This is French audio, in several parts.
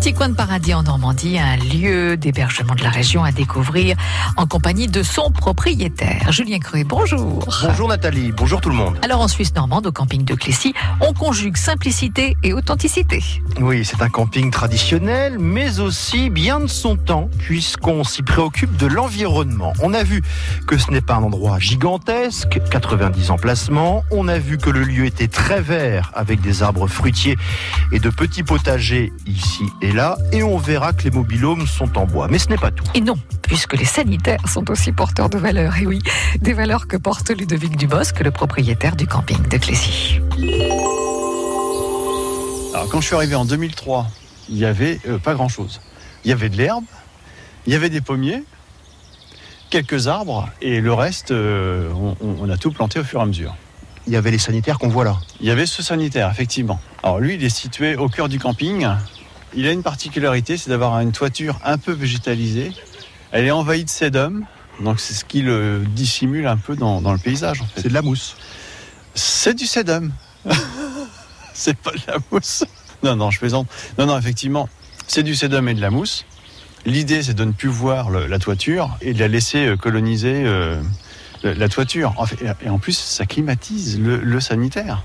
petit coin de paradis en Normandie, un lieu d'hébergement de la région à découvrir en compagnie de son propriétaire. Julien Cruet, bonjour. Bonjour Nathalie, bonjour tout le monde. Alors en Suisse normande, au camping de Clécy, on conjugue simplicité et authenticité. Oui, c'est un camping traditionnel, mais aussi bien de son temps, puisqu'on s'y préoccupe de l'environnement. On a vu que ce n'est pas un endroit gigantesque, 90 emplacements. On a vu que le lieu était très vert, avec des arbres fruitiers et de petits potagers ici et là, et on verra que les mobilhomes sont en bois. Mais ce n'est pas tout. Et non, puisque les sanitaires sont aussi porteurs de valeurs. Et oui, des valeurs que porte Ludovic Dubosc, le propriétaire du camping de Clécy. Alors quand je suis arrivé en 2003, il n'y avait euh, pas grand-chose. Il y avait de l'herbe, il y avait des pommiers, quelques arbres, et le reste, euh, on, on a tout planté au fur et à mesure. Il y avait les sanitaires qu'on voit là. Il y avait ce sanitaire, effectivement. Alors lui, il est situé au cœur du camping. Il a une particularité, c'est d'avoir une toiture un peu végétalisée. Elle est envahie de sédum, donc c'est ce qui le dissimule un peu dans, dans le paysage. En fait. C'est de la mousse. C'est du sédum. c'est pas de la mousse. Non, non, je plaisante. Non, non, effectivement, c'est du sédum et de la mousse. L'idée, c'est de ne plus voir le- la toiture et de la laisser euh, coloniser euh, la toiture. En fait, et en plus, ça climatise le, le sanitaire.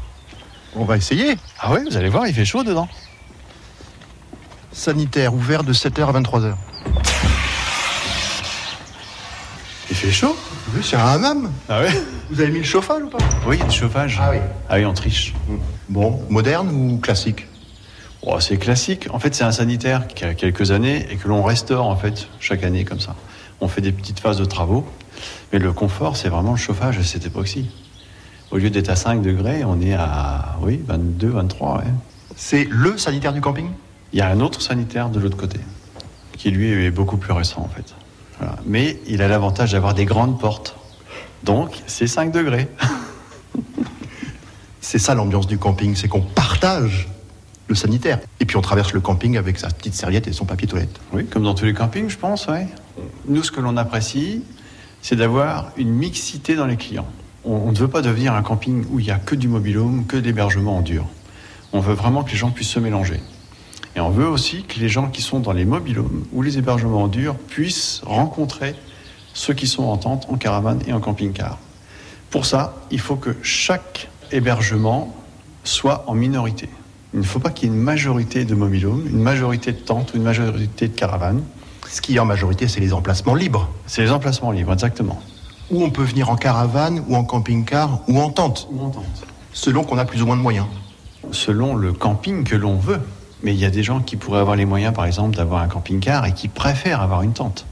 On va essayer. Ah ouais, vous allez voir, il fait chaud dedans. Sanitaire ouvert de 7h à 23h. Il fait chaud Oui, c'est un hammam. Ah ouais Vous avez mis le chauffage ou pas? Oui, il y a du chauffage. Ah oui. Ah oui, on triche. Bon, moderne ou classique? Oh, c'est classique. En fait, c'est un sanitaire qui a quelques années et que l'on restaure en fait chaque année comme ça. On fait des petites phases de travaux, mais le confort, c'est vraiment le chauffage à cette époque-ci. Au lieu d'être à 5 degrés, on est à oui, 22, 23. ouais. C'est le sanitaire du camping? Il y a un autre sanitaire de l'autre côté, qui lui est beaucoup plus récent en fait. Voilà. Mais il a l'avantage d'avoir des grandes portes. Donc, c'est 5 degrés. C'est ça l'ambiance du camping, c'est qu'on partage le sanitaire. Et puis on traverse le camping avec sa petite serviette et son papier toilette. Oui, comme dans tous les campings, je pense, ouais. Nous, ce que l'on apprécie, c'est d'avoir une mixité dans les clients. On, on ne veut pas devenir un camping où il n'y a que du mobilhome, que de l'hébergement en dur. On veut vraiment que les gens puissent se mélanger. Et on veut aussi que les gens qui sont dans les mobilhomes ou les hébergements en dur puissent rencontrer ceux qui sont en tente, en caravane et en camping-car. Pour ça, il faut que chaque hébergement soit en minorité. Il ne faut pas qu'il y ait une majorité de mobilhomes, une majorité de tentes ou une majorité de caravanes. Ce qui est en majorité, c'est les emplacements libres, C'est les emplacements libres, exactement. où on peut venir en caravane ou en camping-car ou en tente, Ou en tente. selon qu'on a plus ou moins de moyens. Selon le camping que l'on veut. Mais il y a des gens qui pourraient avoir les moyens, par exemple, d'avoir un camping-car et qui préfèrent avoir une tente.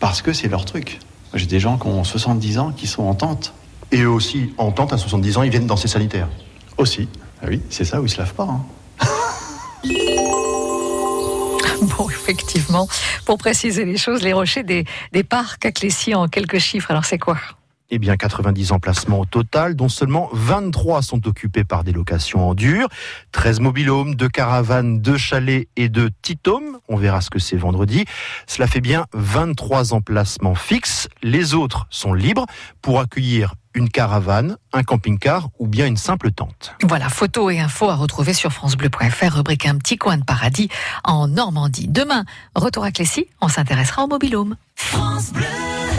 Parce que c'est leur truc. J'ai des gens qui ont 70 ans qui sont en tente Et eux aussi, en tente, à 70 ans, ils viennent dans ces sanitaires. aussi. Ah oui, c'est ça où ils se lavent pas. hein. Bon, effectivement, pour préciser les choses, les rochers des, des parcs à Clécy en quelques chiffres. Alors c'est quoi? Eh bien, 90 emplacements au total, dont seulement 23 sont occupés par des locations en dur, 13 mobilhomes, 2 caravanes, 2 chalets et 2 titomes. On verra ce que c'est vendredi. Cela fait bien 23 emplacements fixes. Les autres sont libres pour accueillir une caravane, un camping-car ou bien une simple tente. Voilà, photos et infos à retrouver sur francebleu.fr, rubrique Un petit coin de paradis en Normandie. Demain, retour à Clécy, on s'intéressera au mobilhome. France Bleu.